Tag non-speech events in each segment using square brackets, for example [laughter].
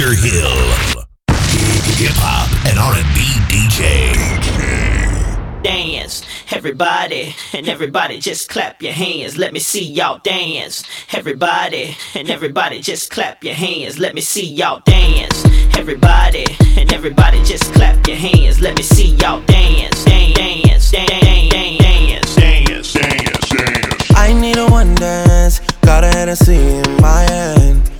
Dr. Hill. Hip hop and R&B DJ. Dance, everybody, and everybody just clap your hands. Let me see y'all dance. Everybody, and everybody just clap your hands. Let me see y'all dance. Everybody, and everybody just clap your hands. Let me see y'all dance. Dance, dance, dance, dance, dance, dance, dance. I need a one dance, got a Hennessy in my hand.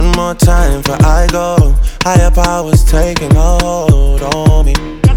One more time before I go. Higher powers taking hold on me.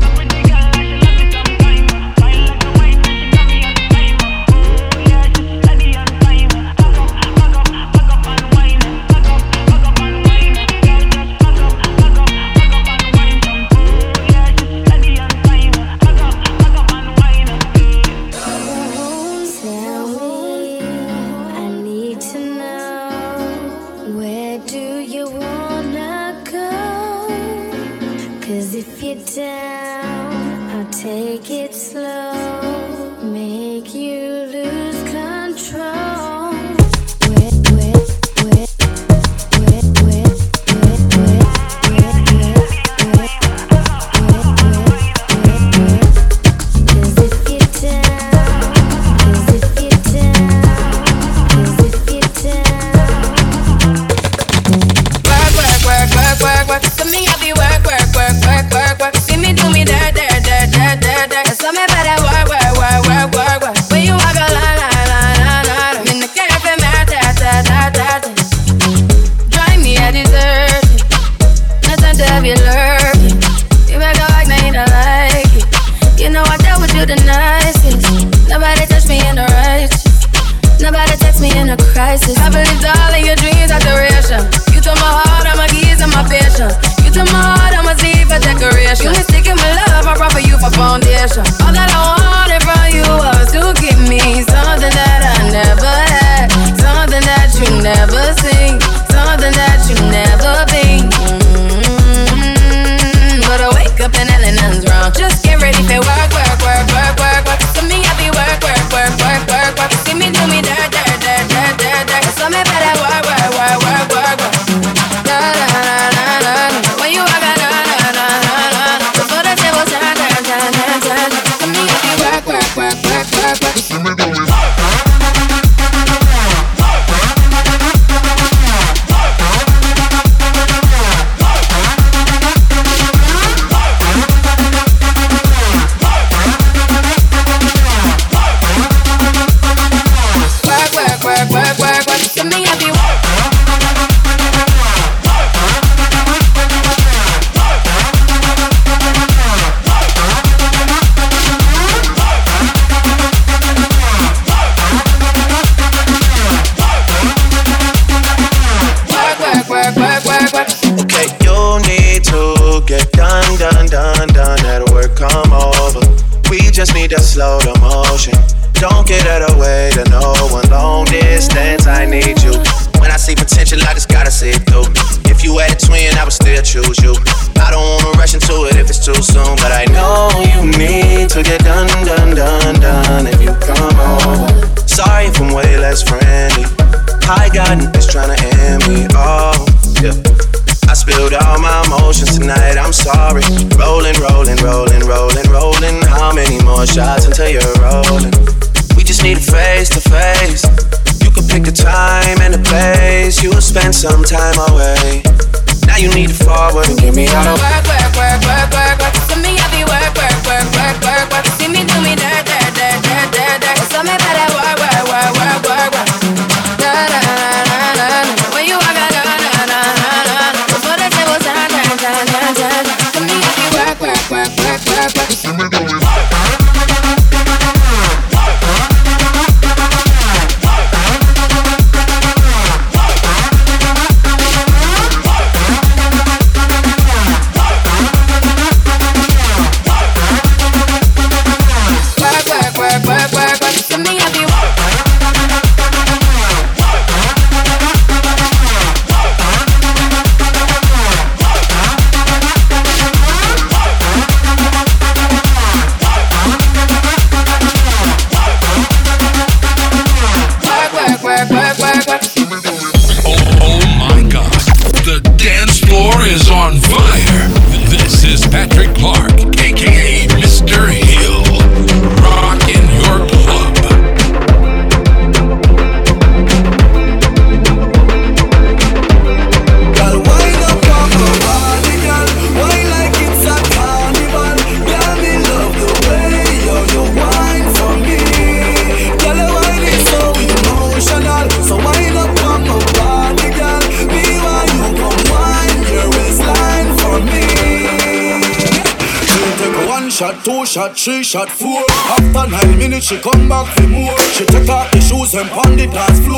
shot four. After nine minutes, she come back for more. She take off the shoes and pound the dance floor.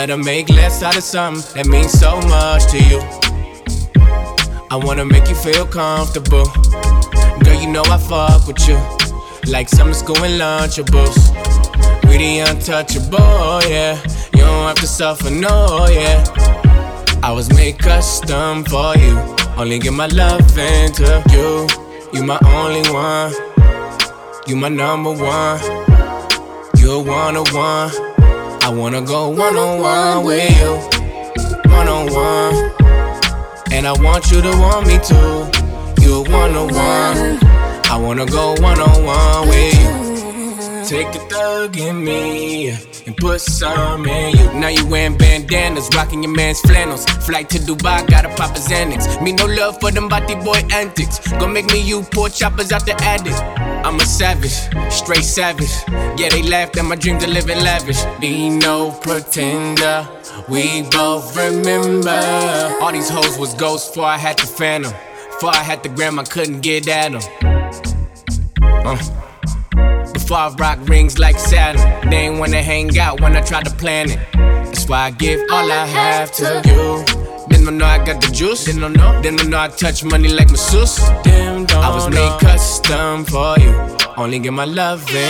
Let them make less out of something that means so much to you. I wanna make you feel comfortable. Girl, you know I fuck with you. Like summer school and lunchables. We the untouchable, yeah. You don't have to suffer, no, yeah. I was made custom for you. Only give my love into you. You my only one. You my number one. You're one on one. I wanna go one on one with you. One on one. And I want you to want me too. You're one on one. I wanna go one on one with you. take the thug in me and put some in you. Now you wearing bandanas, rocking your man's flannels. Flight to Dubai, gotta pop a Xanax. Me no love for them body boy antics. Gonna make me you poor choppers out the attic. I'm a savage, straight savage. Yeah, they laughed at my dreams of living lavish. Be no pretender, we both remember. All these hoes was ghosts before I had the phantom. Before I had the gram, I couldn't get at them. Uh. Before I rock rings like Saturn, they ain't wanna hang out when I try to plan it. That's why I give all I have to you. Didn't know I got the juice. Didn't know. Didn't know I touch money like masseuse. Damn, I was made custom for you. Only give my love to you.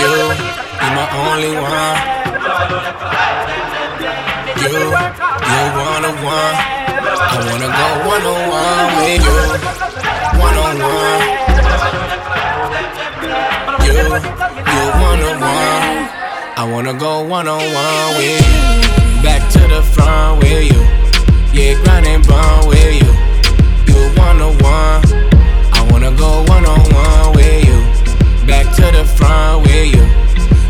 You my only one. You, you one on one. I wanna go one on one with you. One on one. You, you one on one. I wanna go one on one with you. Back to the front with you. Yeah, grind and bond with you. You one on one. I wanna go one on one with you. Back to the front with you.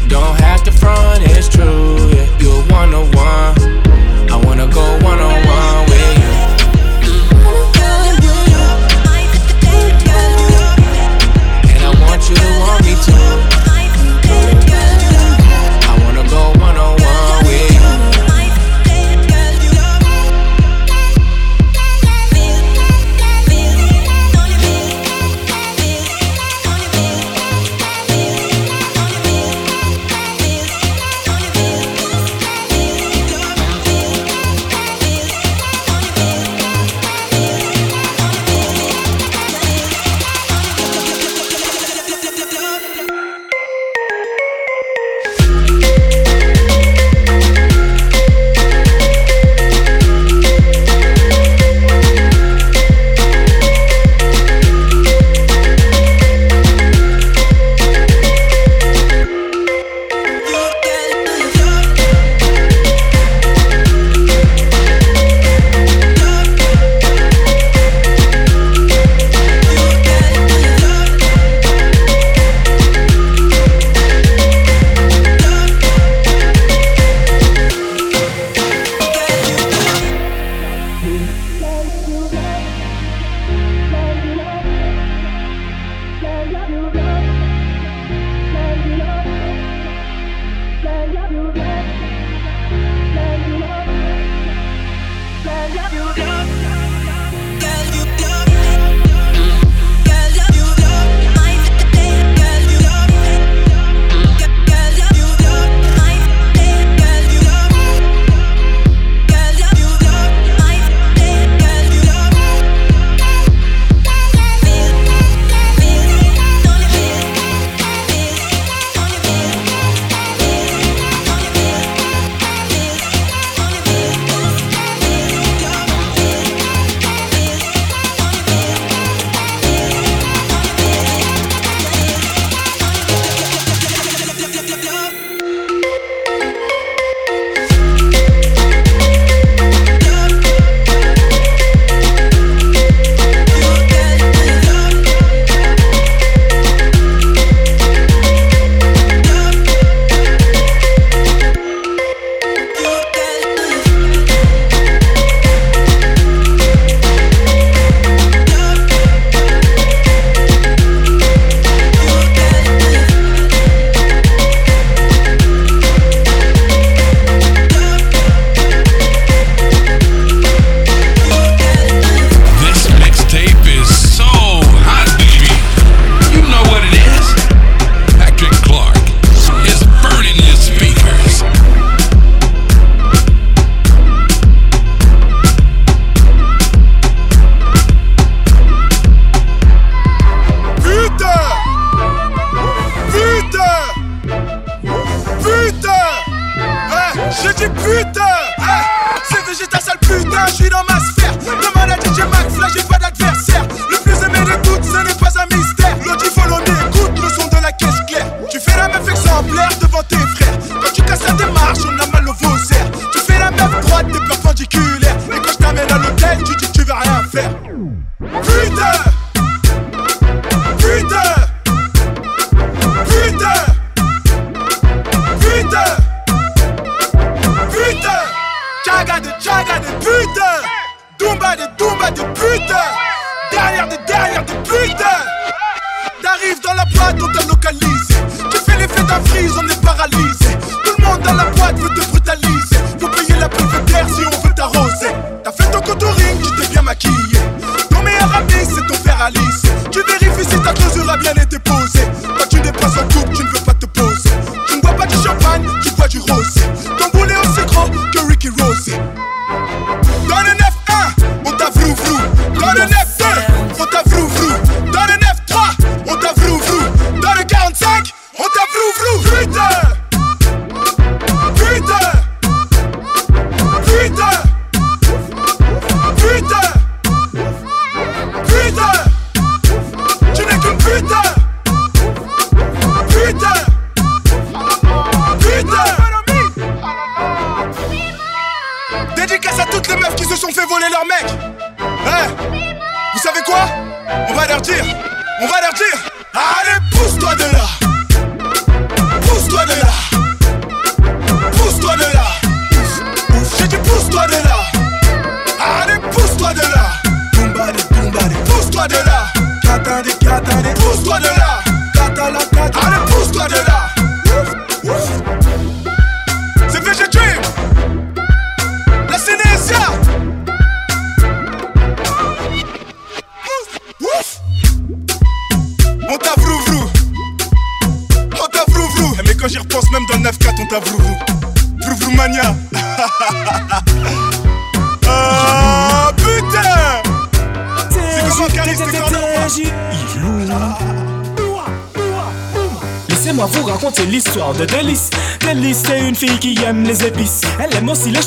Don't have to front, it's true. Yeah, you one on one. I wanna go one on one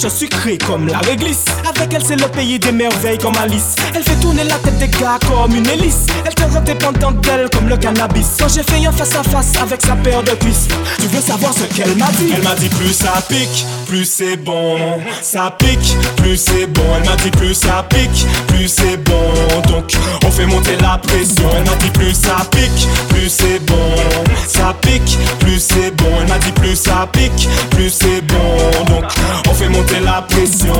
Vache sucrée comme la réglisse. Avec elle, c'est le pays des merveilles comme Alice. Elle fait tourner la tête des gars comme une hélice. Elle te rend dépendante d'elle comme le cannabis. Quand j'ai fait un face à face avec sa paire de cuisses, tu veux savoir ce qu'elle m'a dit? Elle m'a dit plus ça pique, plus c'est bon. Ça pique, plus c'est bon. Elle m'a dit plus ça pique, plus c'est bon. Donc on fait monter la pression. Elle m'a dit plus ça pique, plus c'est bon. Ça pique, plus c'est bon. Elle m'a dit plus ça pique, plus c'est bon. Donc on fait monter la pression.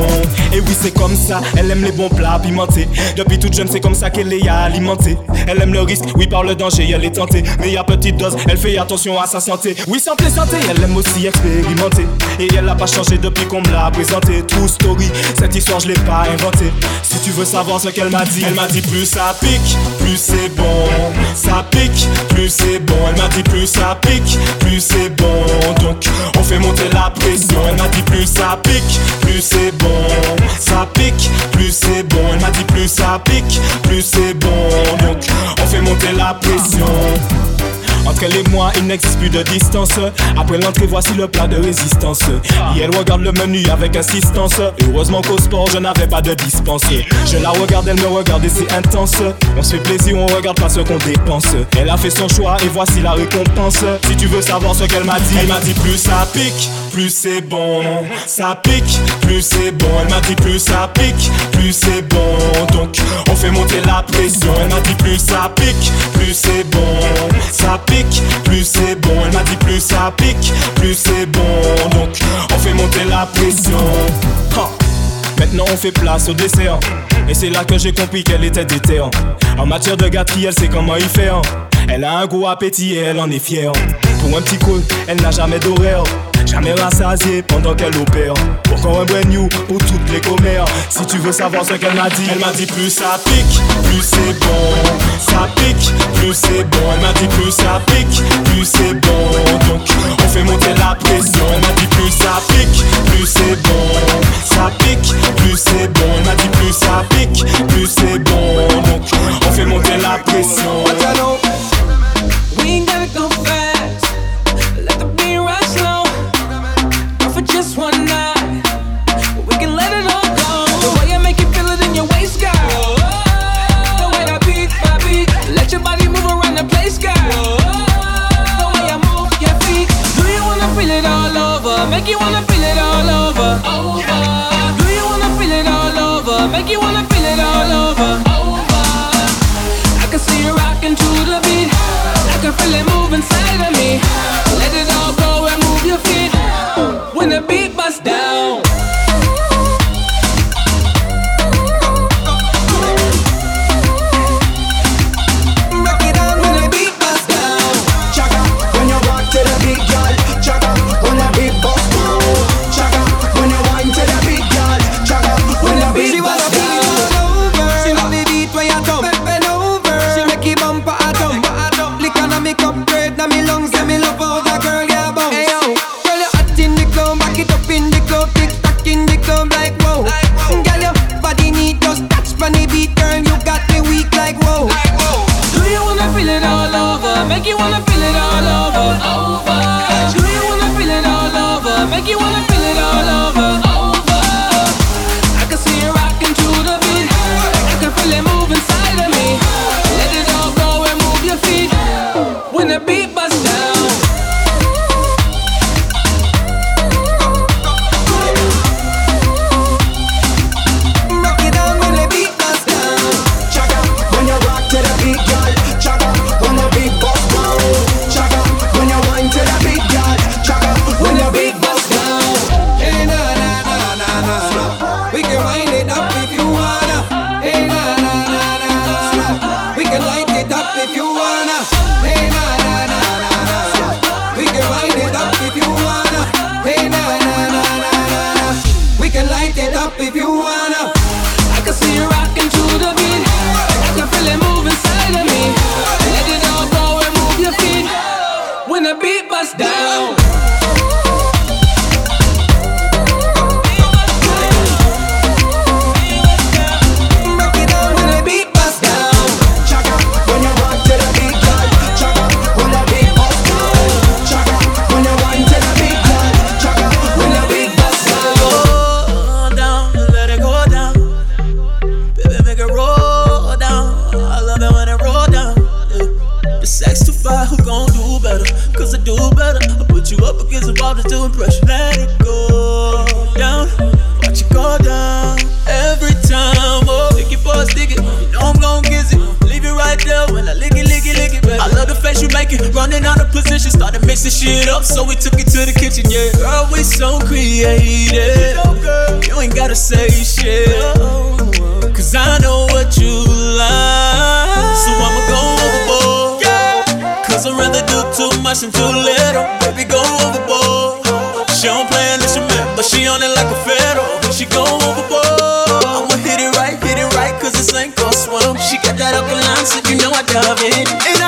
Et oui, c'est comme ça. Elle aime les bons plats pimentés. Depuis toute jeune, c'est comme ça qu'elle est alimentée. Elle aime le risque, oui, par le danger, elle est tentée. Mais à petite dose, elle fait attention à sa santé. Oui, sans plaisanter, elle aime aussi expérimenter. Et elle n'a pas changé depuis qu'on me l'a présenté. True story, cette histoire, je l'ai pas inventée. Si tu veux savoir ce qu'elle m'a dit, elle m'a dit plus ça pique, plus c'est bon. Ça pique, plus c'est bon. Elle m'a dit plus ça pique, plus c'est bon. Donc on fait monter la pression. Elle m'a dit plus ça pique, plus c'est bon. Ça pique, plus c'est bon. Elle m'a dit plus ça pique, plus c'est bon. Donc on fait monter la pression. Entre elle et moi, il n'existe plus de distance. Après l'entrée, voici le plat de résistance. Et elle regarde le menu avec insistance. Heureusement qu'au sport, je n'avais pas de dispense. Je la regarde, elle me regarde et c'est intense. On se fait plaisir, on regarde pas ce qu'on dépense. Elle a fait son choix et voici la récompense. Si tu veux savoir ce qu'elle m'a dit, elle m'a dit plus ça pique, plus c'est bon. Ça pique, plus c'est bon. Elle m'a dit plus ça pique, plus c'est bon. Donc on fait monter la pression. Elle m'a dit plus ça pique, plus c'est bon. Ça pique, plus c'est bon. Elle m'a dit plus ça pique, plus c'est bon. Donc on fait monter la pression. Maintenant on fait place au dessert Et c'est là que j'ai compris qu'elle était déterre En matière de gâterie elle sait comment y faire Elle a un gros appétit et elle en est fière. Pour un petit coup, elle n'a jamais d'horaire. Jamais rassasiée pendant qu'elle opère. Encore un brand new pour toutes les commères. Si tu veux savoir ce qu'elle m'a dit Elle m'a dit plus ça pique, plus c'est bon. Ça pique, plus c'est bon. Elle m'a dit plus ça pique, plus c'est bon. Donc on fait monter la pression. Elle m'a dit plus ça pique, plus c'est bon. Ça pique, plus c'est bon. Elle m'a dit plus ça pique, plus c'est bon. Donc on fait monter la pression We ain't gotta go fast. Let the beat ride slow. For just one night. We can let it all go. The way I make you feel it in your waist, girl. The way I beat by beat. Let your body move around the place, girl. The way I move your feet. Do you wanna feel it all over? Over. pushing too little. Baby, go overboard. She don't play unless you but she on it like a fiddle. She go overboard. I'ma hit it right, hit it right, cause this ain't gon' swim. She got that upper line, so you know I dove it.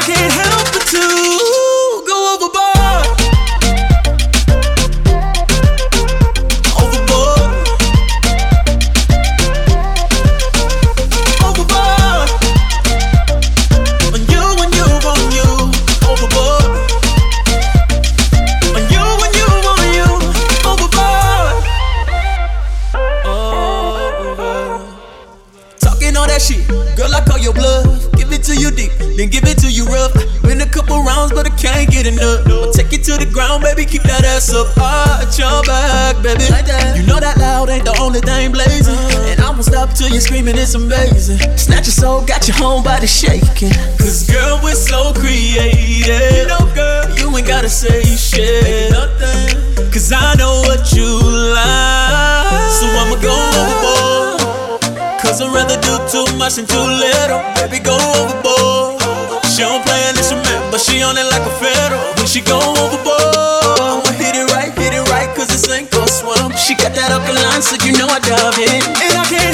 body shaking. Cause girl, we're so creative. You know, girl, you ain't gotta say shit. Nothing. Cause I know what you like. So I'ma go overboard. Cause I'd rather do too much than too little. Baby, go overboard. She don't play an instrument, but she on it like a fiddle. When she go overboard, I'ma hit it right, hit it right, cause it's ain't go swim. She got that alkaline, so you know I dive in. And I can't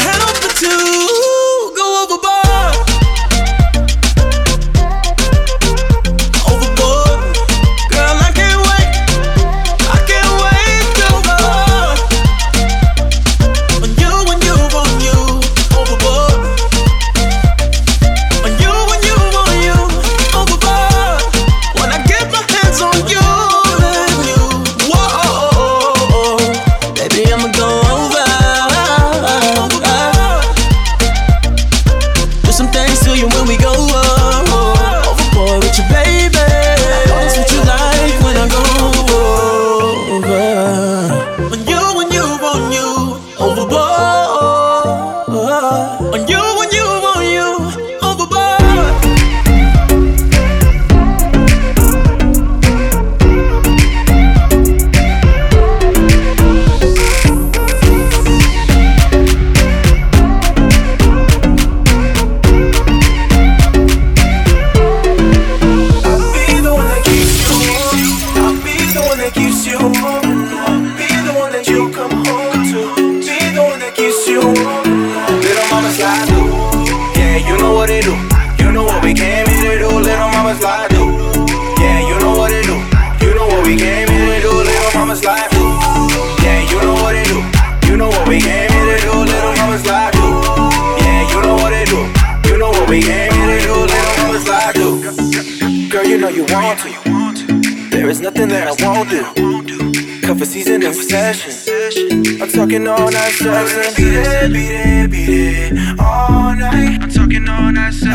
talking all night sex beat it, beat it, beat it all night. I'm talking all night sex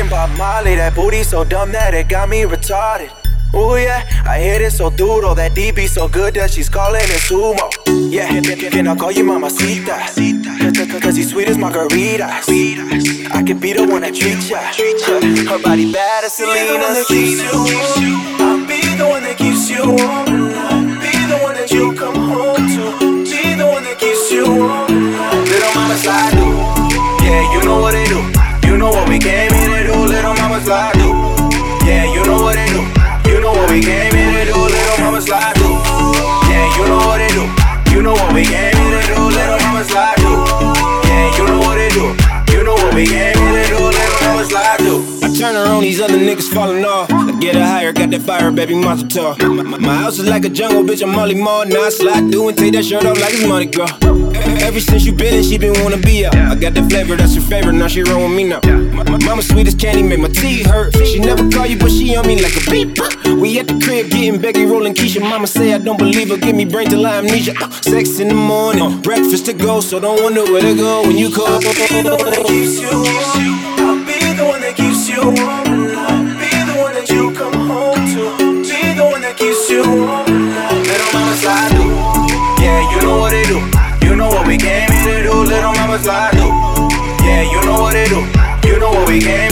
Smoking Bob Marley, that booty so dumb that it got me retarded. Ooh yeah, I hit it so duro, that DB so good that she's calling it sumo. Yeah, can I call you mamacita? Cause, cause he's sweet as margaritas. I could be the one that treats ya. Her body bad as Selena. I'll be the one that keeps you warm. Be the one that you come home to. Be the one that keeps you warm. Niggas falling off. I get her higher, got that fire, baby monster talk. My, my- house is like a jungle, bitch, I'm Molly Mall. Now I slide through and take that shirt off like it's Mardi Gras. Ever since you been in, she been wanna be out. I got the flavor, that's her favorite, now she roll with me now. My, my mama sweet as candy, make my teeth hurt. She never call you, but she on me like a beep. We at the crib getting Becky rolling Keisha. Mama say I don't believe her, give me brain till I amnesia. Uh, Sex in the morning, breakfast to go, so don't wonder where to go when you call. That you. Little mama slide do. Yeah, you know what it do. You know what we came here to do. Little mama slide do. Yeah, you know what it do. You know what we came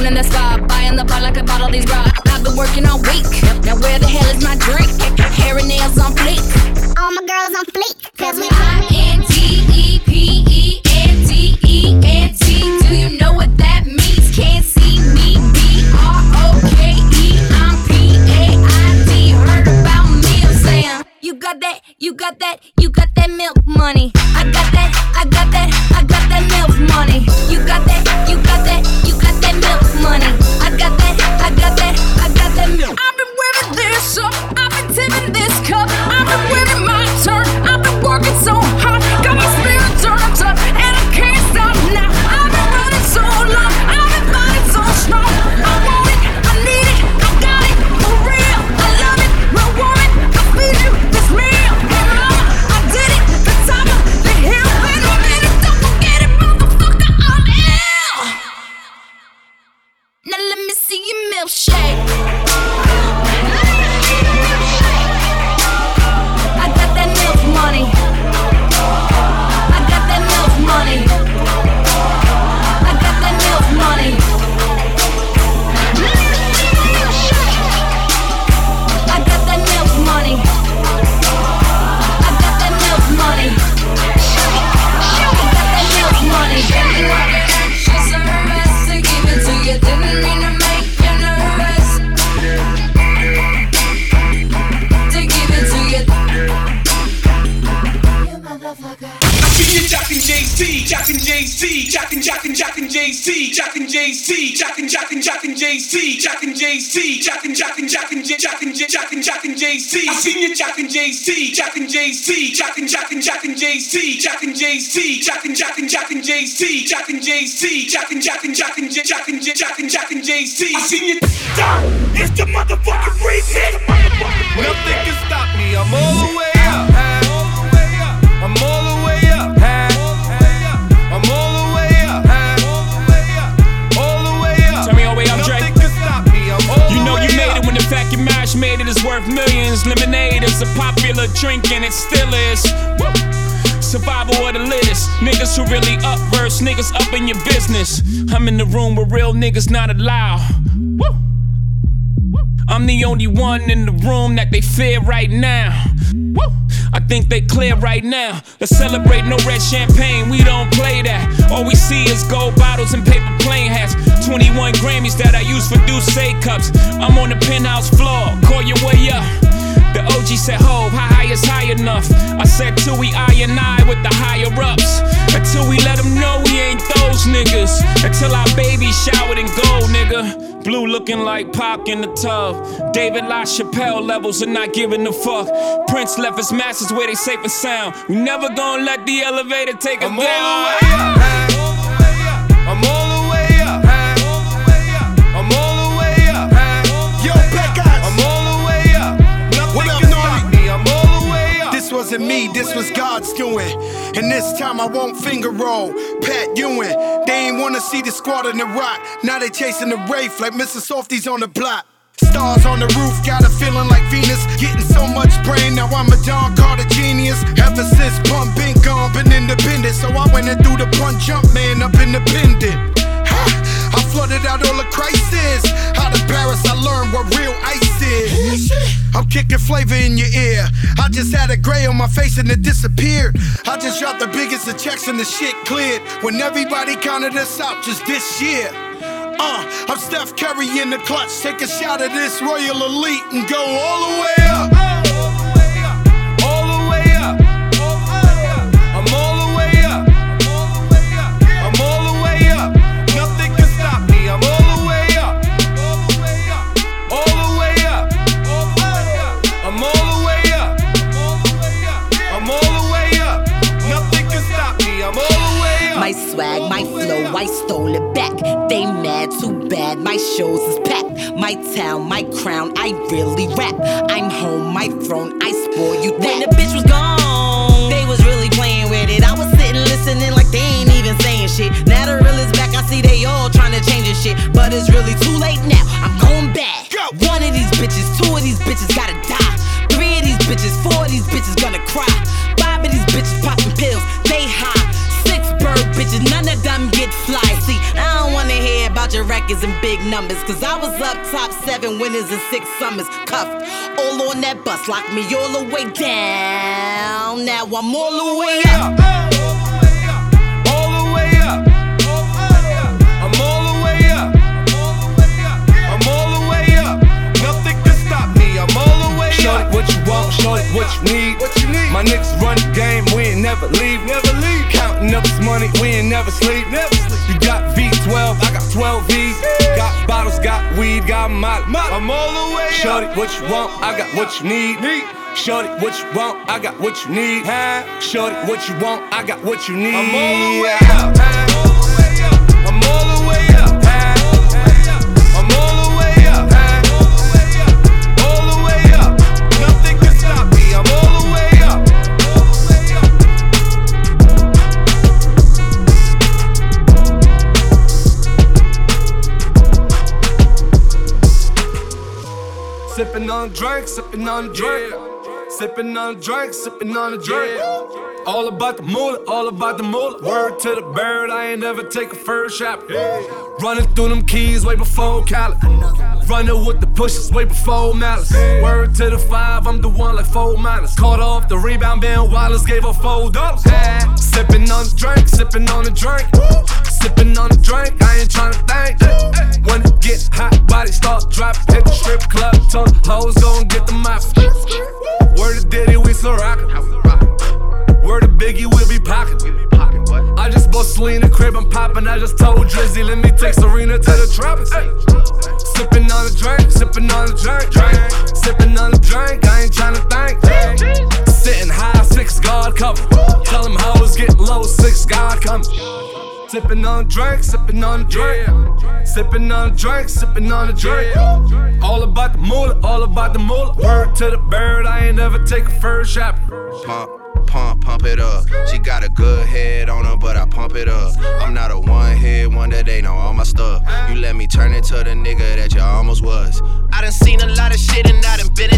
alone in the spot, buying the pot like I bought all these rocks. I've been working all week. Now where the hell is my drink? Hair and nails on fleek. Jackin' jackin' jackin' JC, jackin' JC, jackin' jackin' jackin' jackin' jackin' jackin' JC. I seen you jackin' JC, jackin' JC, jackin' jackin' jackin' JC, jackin' JC, jackin' jackin' jackin' JC, jackin' JC, jackin' jackin' jackin' jackin' jackin' jackin' JC. I seen you. It's the motherfucking remix. Nothing can stop me. I'm all millions. Lemonade is a popular drink and it still is. Woo! Survival of the littest. Niggas who really up verse, niggas up in your business. I'm in the room where real niggas not allowed. Woo! I'm the only one in the room that they fear right now. Woo! I think they clear right now. Let's celebrate no red champagne, we don't play that. All we see is gold bottles and paper plane hats. 21 Grammys that I use for Douce cups. I'm on the penthouse floor, call your way up. The OG said, Ho, how high is high enough? I said, till we I and I with the higher ups. Until we let them know we ain't those niggas. Until our baby showered in gold, nigga. Blue looking like Pac in the tub. David LaChapelle levels and not giving a fuck. Prince left his masters where they safe and sound. We never gonna let the elevator take us I'm down. Wasn't me, this was God's doing. And this time I won't finger roll. Pat Ewing, they ain't wanna see the squad in the rock. Now they chasing the wraith like Mr. Softies on the block. Stars on the roof, got a feeling like Venus. Getting so much brain, now I'm a Don Carter genius. Ever since Pun been gone, been independent. So I went and threw the punch jump man up independent. Flooded out all the crisis. Out of Paris, I learned what real ice is. I'm kicking flavor in your ear. I just had a gray on my face and it disappeared. I just dropped the biggest of checks and the shit cleared. When everybody counted us out just this year. Uh, I'm Steph Curry in the clutch. Take a shot of this Royal Elite and go all the way up. I stole it back. They mad, too bad, my shows is packed. My town, my crown, I really rap. I'm home, my throne, I spoil you that. When the bitch was gone, they was really playing with it. I was sitting listening like they ain't even saying shit. Now the real is back, I see they all trying to change the shit. But it's really too late now, I'm going back. One of these bitches, two of these bitches gotta die. Three of these bitches, four of these bitches gonna cry. Five of these bitches popping pills, they high. Six bird bitches, none of them get fly. See, I don't wanna hear about your records and big numbers. Cause I was up top seven winners and six summers. Cuffed all on that bus, locked me all the way down. Now I'm all the way up. All the way up. I'm all the way up. I'm all the way up. Nothing can stop me. I'm all the way Shorty, up. what you want? Shorty, what you need? What you need? My niggas run the game. We ain't never leave. Never Counting up this money. We ain't never sleep. Never sleep. You got V12. I got 12 V's. Got bottles. Got weed. Got molly. I'm all the way Shorty, up. what you want? I got what you need. Need. Shorty, what you want? I got what you need. Huh? Shorty, what you want? I got what you need. I'm all the way up. On a drink, sipping on a drink. Sipping on a drink, sipping on a drink. All about the moolah, all about the moolah. Word to the bird, I ain't never take a first shot. Running through them keys way before Cali. Running with the pushes way before malice. Word to the five, I'm the one like four minus. Caught off the rebound, Ben Wallace gave her four dollars. Sipping on the drink, sipping on the drink. Sipping on the drink, I ain't tryna think. When it get hot, body start dropping. Hit the strip club, ton hoes gon' get the mouth. Word to Diddy, we still rockin'. Word to Biggie, we'll be pocketin'. I just bought Selena crib, I'm popping. I just told Drizzy, let me take Serena to the tropics. Sipping on a drink, sipping on a drink, drink. Sipping on a drink, I ain't tryna think. Sitting high, six guard cover. Tell them hoes get low, six guard coming. Sipping on a drink, sipping on a drink. Sipping on a drink, sipping on a drink. All about the moolah, all about the moolah. Word to the bird, I ain't never take a first shot. Pump, pump, pump it up. She got a good head on her, but I pump it up. I'm not a one hit wonder, they know all my stuff. You let me turn into the nigga that you almost was. I done seen a lot of shit and I done been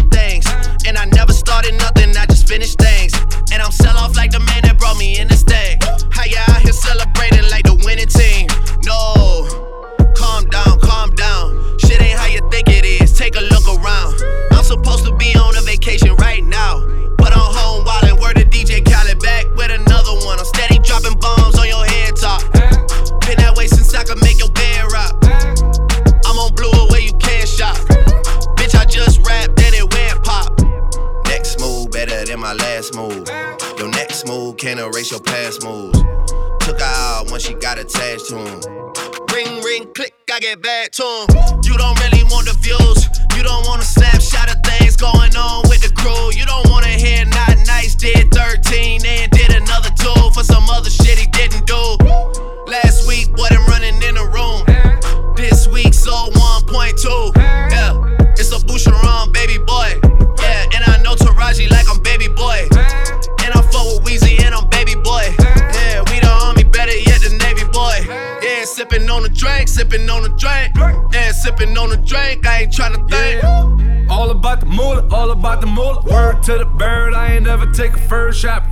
tryna think. All about the moolah, all about the moolah. Word to the bird, I ain't never take a first shot.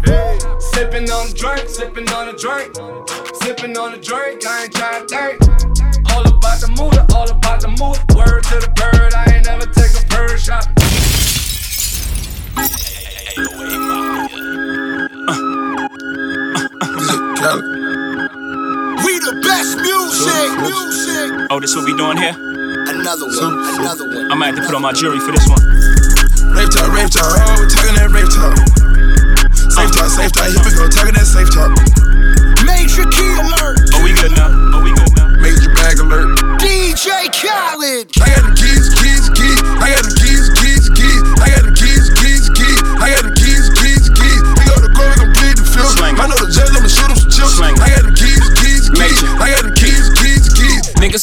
Sipping on the drink, sipping on the drink. Sipping on the drink, I ain't tryna think. All about the moolah, all about the moolah. Word to the bird, I ain't never take a first shot. We the best music, music. Oh, this what we doing here? Another one, another one. I might have to put on my jury for this one. Rave talk, rave talk, oh, we talking that rave talk. Safe talk, safe talk, here we go, talking that safe talk. Major key alert. Oh, we good now. Oh, we good now. Major bag alert. DJ Khaled. I got the keys, keys, keys. I got the keys, keys, keys.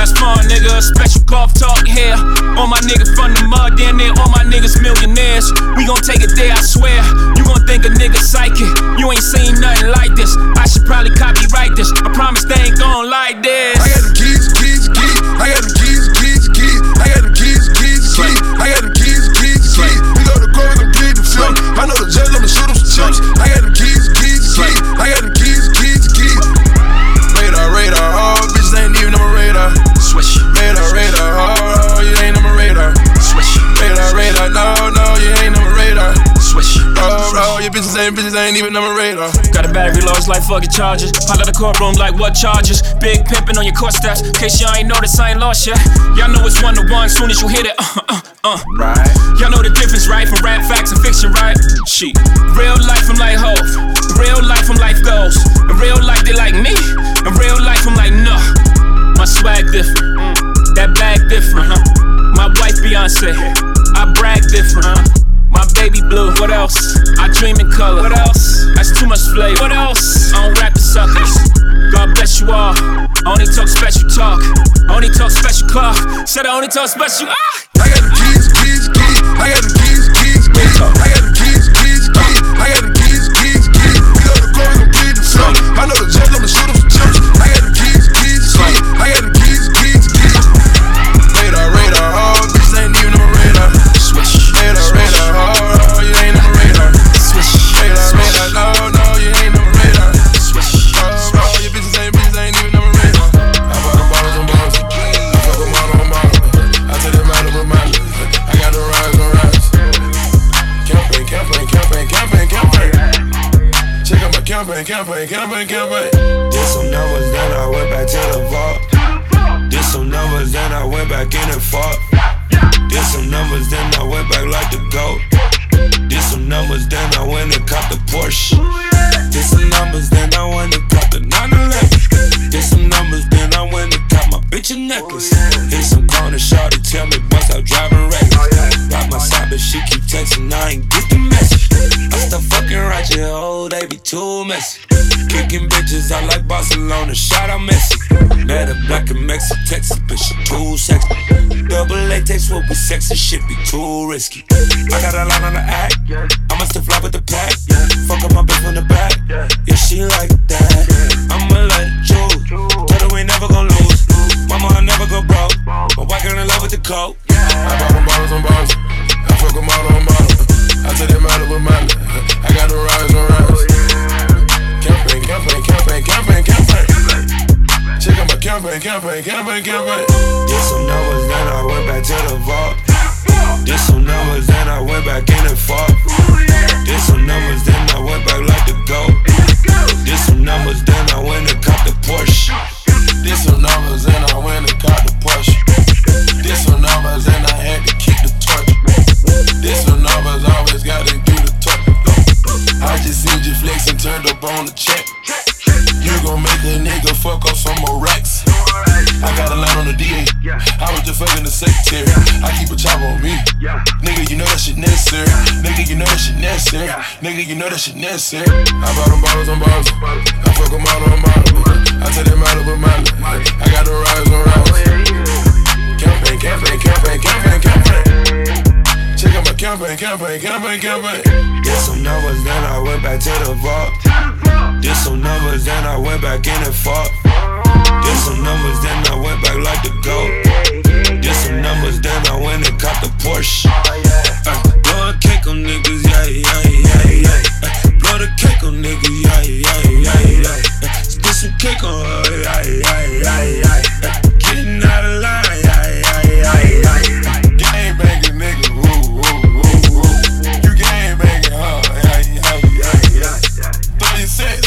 That's smart, nigga. Special golf talk here. All my niggas from the mud, damn near all my niggas millionaires. We gon' take it there, I swear. You gon' think a nigga psychic. You ain't seen nothing like this. I should probably copyright this. I promise they ain't gon' like this. I got the keys, keys, keys. I got the keys, keys, keys. I got the keys, keys, keys. I got the keys, keys, keys. We go to court, gon' plead the fifth. I know the judge, I'ma shoot him some chips. I got the keys, Your bitches ain't, bitches ain't even on my radar. Got a battery low, it's like fucking charges. Out the courtroom like what charges? Big pimpin' on your court steps. Case y'all ain't noticed, I ain't lost yet. Y'all know it's one to one soon as you hit it. Uh, uh, uh. Right. Y'all know the difference, right? From rap facts and fiction, right? She. Real life, I'm like Hov. Real life, I'm like goals. In real life, they like me. In real life, I'm like, no. My swag different. That bag different. My wife, Beyonce. I brag different. My baby blue. What else? I dream in color. What else? That's too much flavor. What else? I don't rap the suckers. God bless you all. I only talk special talk. I only talk special clock. Said I only talk special. Ah! I got the keys, keys, keys. I got the keys, keys, keys. I got the keys, keys, keys. I got the keys, keys, keys. We to court, we gon' plead the fifth. I know the judge, I'ma shoot him some. Campaign, campaign, campaign, campaign. Barcelona, shout out Messi. Met a black and Mexican Texas, but she too sexy. Double latex will be sexy, shit be too risky. I got a line on the act, campaign, campaign, campaign. Did some numbers, then I went back to the vault. Just fucking the secretary. I keep a chopper on me. Nigga, you know that shit necessary. Nigga, you know that shit necessary. Nigga, you know that shit necessary. I bought them bottles on bottles. I fuck them out on bottles. I take them out with Miley. I got the rise on rise. Campaign, campaign, campaign, campaign, campaign. Check out my campaign, campaign, campaign, campaign. Did some numbers, then I went back to the vault. Did some numbers, then I went back in and fought. Did some numbers, then I went back like the goat. Did some numbers, then I went and caught the Porsche. Uh, blow a cake on niggas, yeah, yeah, yeah, yeah. Uh, blow the cake on niggas, yeah, yeah, yeah, yeah. Uh, spit some cake on her, yeah, yeah, yeah, yeah. Uh, getting out of line, yeah, yeah, yeah, yeah. Gang banging nigga, woo, woo, woo, woo. You gang banging, huh? Yeah, yeah, yeah, yeah. Thought you said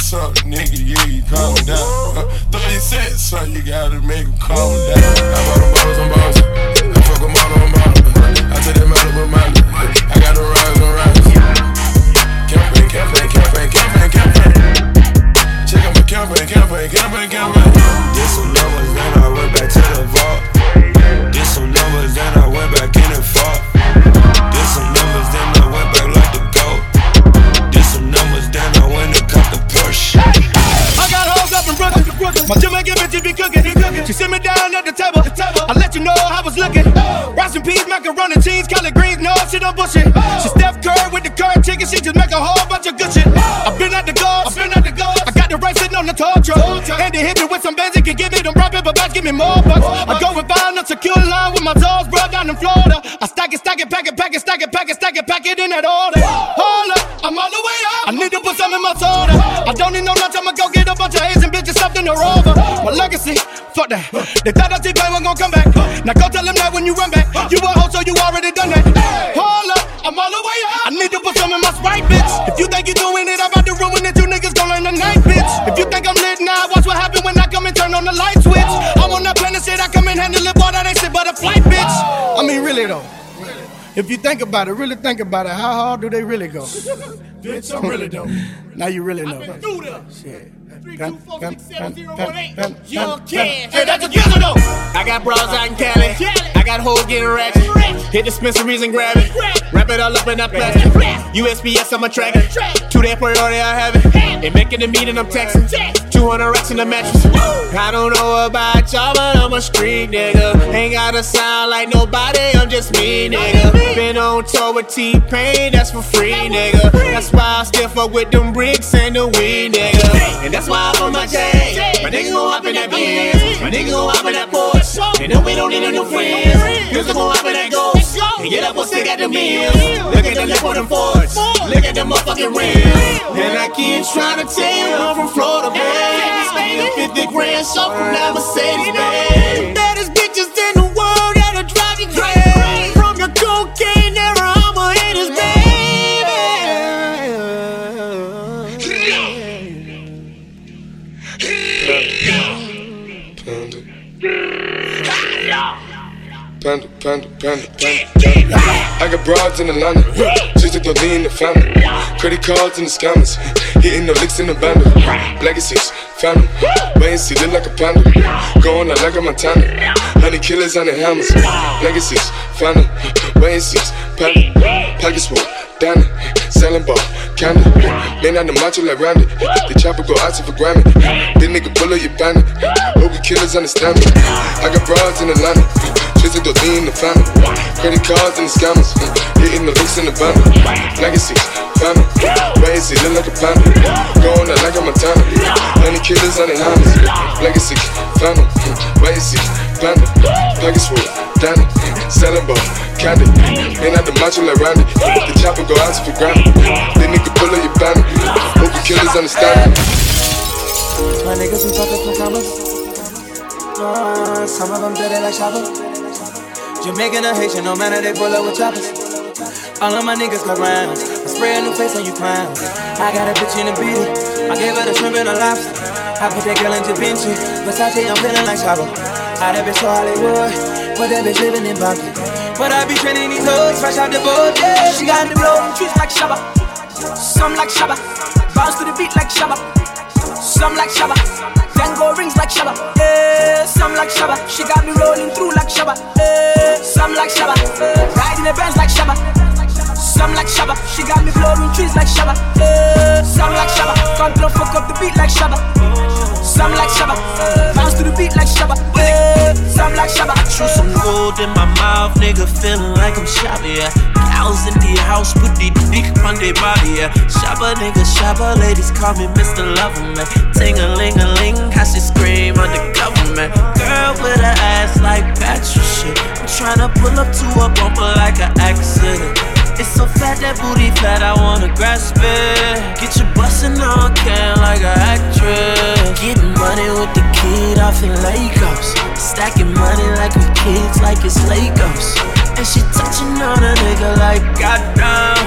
nigga, yeah, you calm down. Uh, Thought you said you gotta make him calm down. I bought them bottles on bottles. No, she don't. She Steph Curry with the current chicken. She just make a whole bunch of good shit. I've been at the guards. I've been at the guards. I got the right sitting on the tall truck. And they hit me with some bands. Can give me them raw paper bags. Give me more bucks. I go and find a secure line with my toes brought down in Florida. I stack it, stack it, pack it, pack it, stack it, pack it, stack it, pack it in that order. Hold up, I'm all the way up. I need to put some in my soda. I don't need no lunch. I'ma go get a bunch of Asian bitches stuffed in the rover. My legacy, fuck that. They thought that T-Pain was gonna come back. Now go tell them that when you run back. You a hoe, so you already done that. If you doing it, I'm about to ruin it. You niggas gon' learn tonight, bitch. If you think I'm lit now, watch what happen when I come and turn on the light switch. I'm on that planet shit, I come and handle it, boy, that ain't shit but a flight, bitch. I mean, really though. If you think about it, really think about it, how hard do they really go? [laughs] Bitch, I'm really dope. now you really know. Shit. Gun, gun, gun, gun, gun, Young gun, Cash. gun. Hey, that's a killer though. I got bras out in Cali. I got hoes getting ratchet. Hit dispensaries and grab it. Wrap it all up in that plastic. USPS, I'm a tracker. Two day priority, I have it. And making the meeting, I'm texting. 200 racks in the mattress. I don't know about y'all, but I'm a street nigga. Ain't gotta sound like nobody, I'm just me, nigga. Been on tour with T-Pain, that's for free, nigga. That's why I still fuck with them bricks and the weed, nigga. And that's why I'm on my J. My nigga gon' hop in that Benz. My nigga gon' hop in that Porsche. And no, we don't need no new friends. Music gon' hop in that Ghost. And get up, we'll stick at the meals. Look at the lip on them Fords. Look at the motherfucking rims. And I keep trying to tell you I'm from Florida, man. Spending 50 grand, so from that Mercedes, man. Panda, panda, panda, panda, panda. I got broads in Atlanta, just to lean the family. Credit cards in the scammers, hitting the licks in the band. Legacies, found them, wait and see, look like a panda. Going out like a Montana, honey killers on the hammers. Legacies, found them, wait and see, panda. Pockets full, down selling ball, candy. Man on the macho like Randy, the chopper go out for Grammy. Big nigga bullet, you bandit. Hope killers understand me. I got broads in Atlanta. Chasing the in the family. Credit cards and the scammers. Hitting the links in the bundle. Legacies, family. Crazy, look like a panda. Going out like a Montana. Honey killers on the hammers. Legacy, family. Crazy, panda. Package full, Danny. Ball, candy. Ain't out the macho like Randy. The chopper go out to for granted. Then nigga pull up your banner. Hope the killers understand. My niggas, we fuck up from commas. Uh, some of them dirty like Shabba. Jamaican or Haitian, no matter, they pull up with choppers. All of my niggas got rounds. I spray a new face on you clowns. I got a bitch in a beat. I gave her the shrimp and a lobster. I put that girl in Da Vinci. Versace, I'm feeling like Shabba. I that bitch so Hollywood. But that bitch living in Boston. But I be training these hoes fresh out the boat, yeah. She got the blow trees like Shabba. Some like Shabba. Bounce to the beat like Shabba. Some like Shabba. Tango rings like Shabba. Yeah, some like Shabba. She got me rolling through like Shabba. Yeah, some like Shabba. Riding the Benz like Shabba. Some like Shabba. She got me blowing trees like Shabba. Yeah, some like Shabba. Control fuck up the beat like Shabba. Some like Shabba. Bounce to the beat like Shabba. Yeah, some like Shabba. Chew some gold in my mouth, nigga, feeling like I'm Shabba, yeah. Cows in the house, put the dick on their body, yeah. Shabba, nigga, Shabba, ladies call me Mr. Loverman. Ting a ling a ling, how she scream the government. Girl with a ass like Patra shit. I'm tryna pull up to a bumper like an accident. It's so fat, that booty fat, I wanna grasp it. Get you bustin' on can like an actress. Getting money with the kid off in Lagos. Stacking money like we kids, like it's Legos. And she touching on a nigga like goddamn.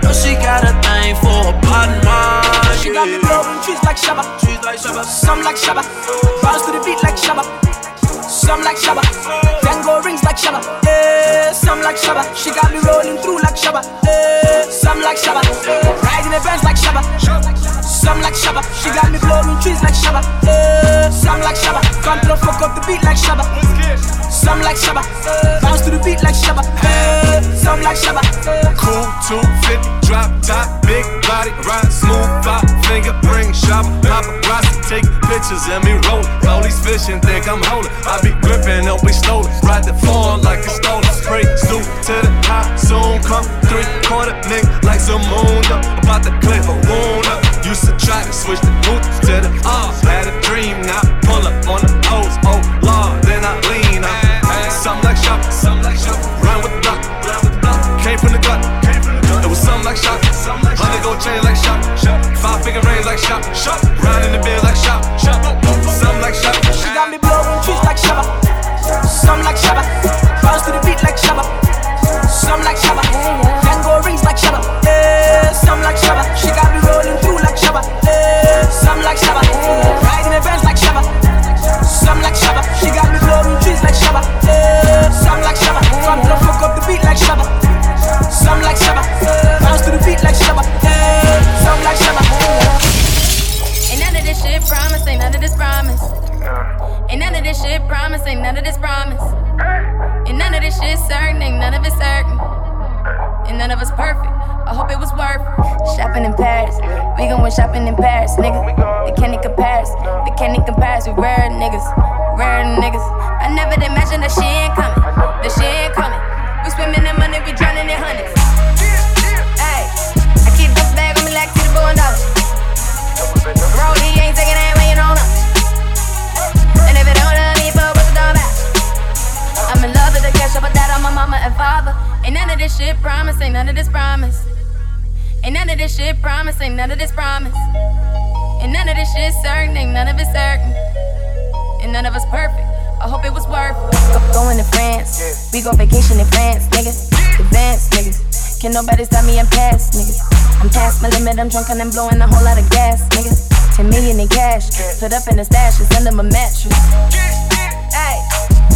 No, she got a thing for a bottom She got me blowing trees like Shabba. Trees like Shabba. Some like Shabba. Bounce to the beat like Shabba. Some like Shabba. Tango rings like Shabba. Yeah, some like Shabba. She got me rolling through like Shabba. Yeah, some like Shabba. Riding the Benz like Shabba. Some like Shabba. She got me blowing trees like Shabba. Yeah, some like Shabba. Control fuck up the beat like Shabba. Some like Shabba. Bounce to the beat like Shabba. Yeah, some like Shabba. Cool 250, drop top, big body, ride smooth, five finger, bring shopper, paparazzi, take pictures and me roll. Police fishing, think I'm holding. I be gripping, don't be stolen. Ride the phone like it's stolen. Spray, stoop to the high, soon come three quarter nigga like some moon up. About to clip a wound up. Used to try to switch the boots to the R's. Had a dream, now pull up on the O's. Oh Lord, then I lean up. Something like shop, something like shop. Like shop, hundred gold chain like shop, five finger rings like shop, round in the bed like shop, something like shop. She got me blowing trees like Shabba. Some like Shabba. Bounce to the beat like Shabba. Some like Shabba. Tango rings like Shabba. Yeah, some like Shabba. She got me rolling through like Shabba. Yeah, some like Shabba. Riding the Benz like Shabba. Some like shit promise, ain't none of this promise. Ain't none of this shit certain, ain't none of it certain. And none of us perfect. I hope it was worth. Shopping in Paris, we gon' win shopping in Paris, nigga. They can't compare us, they can't compare us. We rare niggas, rare niggas. I never did imagine that she ain't coming, that she ain't coming. We swimming in money, we drowning in hundreds. Hey, I keep this bag on me like to the billion dollars. Ain't taking that the up, but that on my mama and father. Ain't none of this shit promise, ain't none of this promise. Ain't none of this shit promise, ain't none of this promise. Ain't none of this shit certain, ain't none of it certain. And none of us perfect. I hope it was worth it. Go, going to France, we go vacation in France, niggas. Advance, niggas. Can nobody stop me? I'm past, niggas. I'm past my limit, I'm drunk and I'm blowing a whole lot of gas, niggas. 10 million in cash, put up in the stash it's under my mattress. Hey,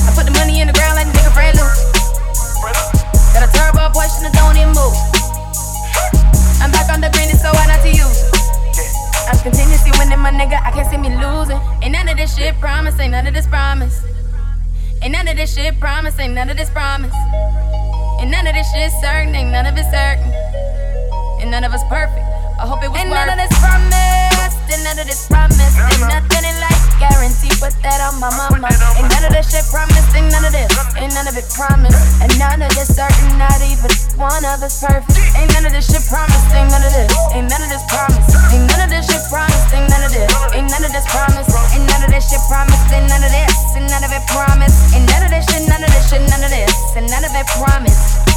I put the money in the ground like a nigga brand loose. Got a turbo Porsche and don't even move. I'm back on the green, it's so hard not to use. I'm continuously winning, my nigga. I can't see me losing. Ain't none of this shit promise, ain't none of this promise. Ain't none of this shit promise, ain't none of this promise. Ain't none of this shit certain, ain't none of it certain. And none of us perfect. I hope it was Ain't none of this promise, ain't none of this promise. Ain't nothing in life guarantee, put that on my mama. Ain't none of this shit promised, ain't none of this, ain't none of it promised. And none of this certain, not even one of us perfect. Ain't none of this shit promised, ain't none of this, ain't none of this promised. Ain't none of this shit promised, ain't none of this, ain't none of this promised. Ain't none of this shit promised, ain't none of this, ain't none of it promised. Ain't none of this shit, none of this shit, none of this, Ain't none of it promised.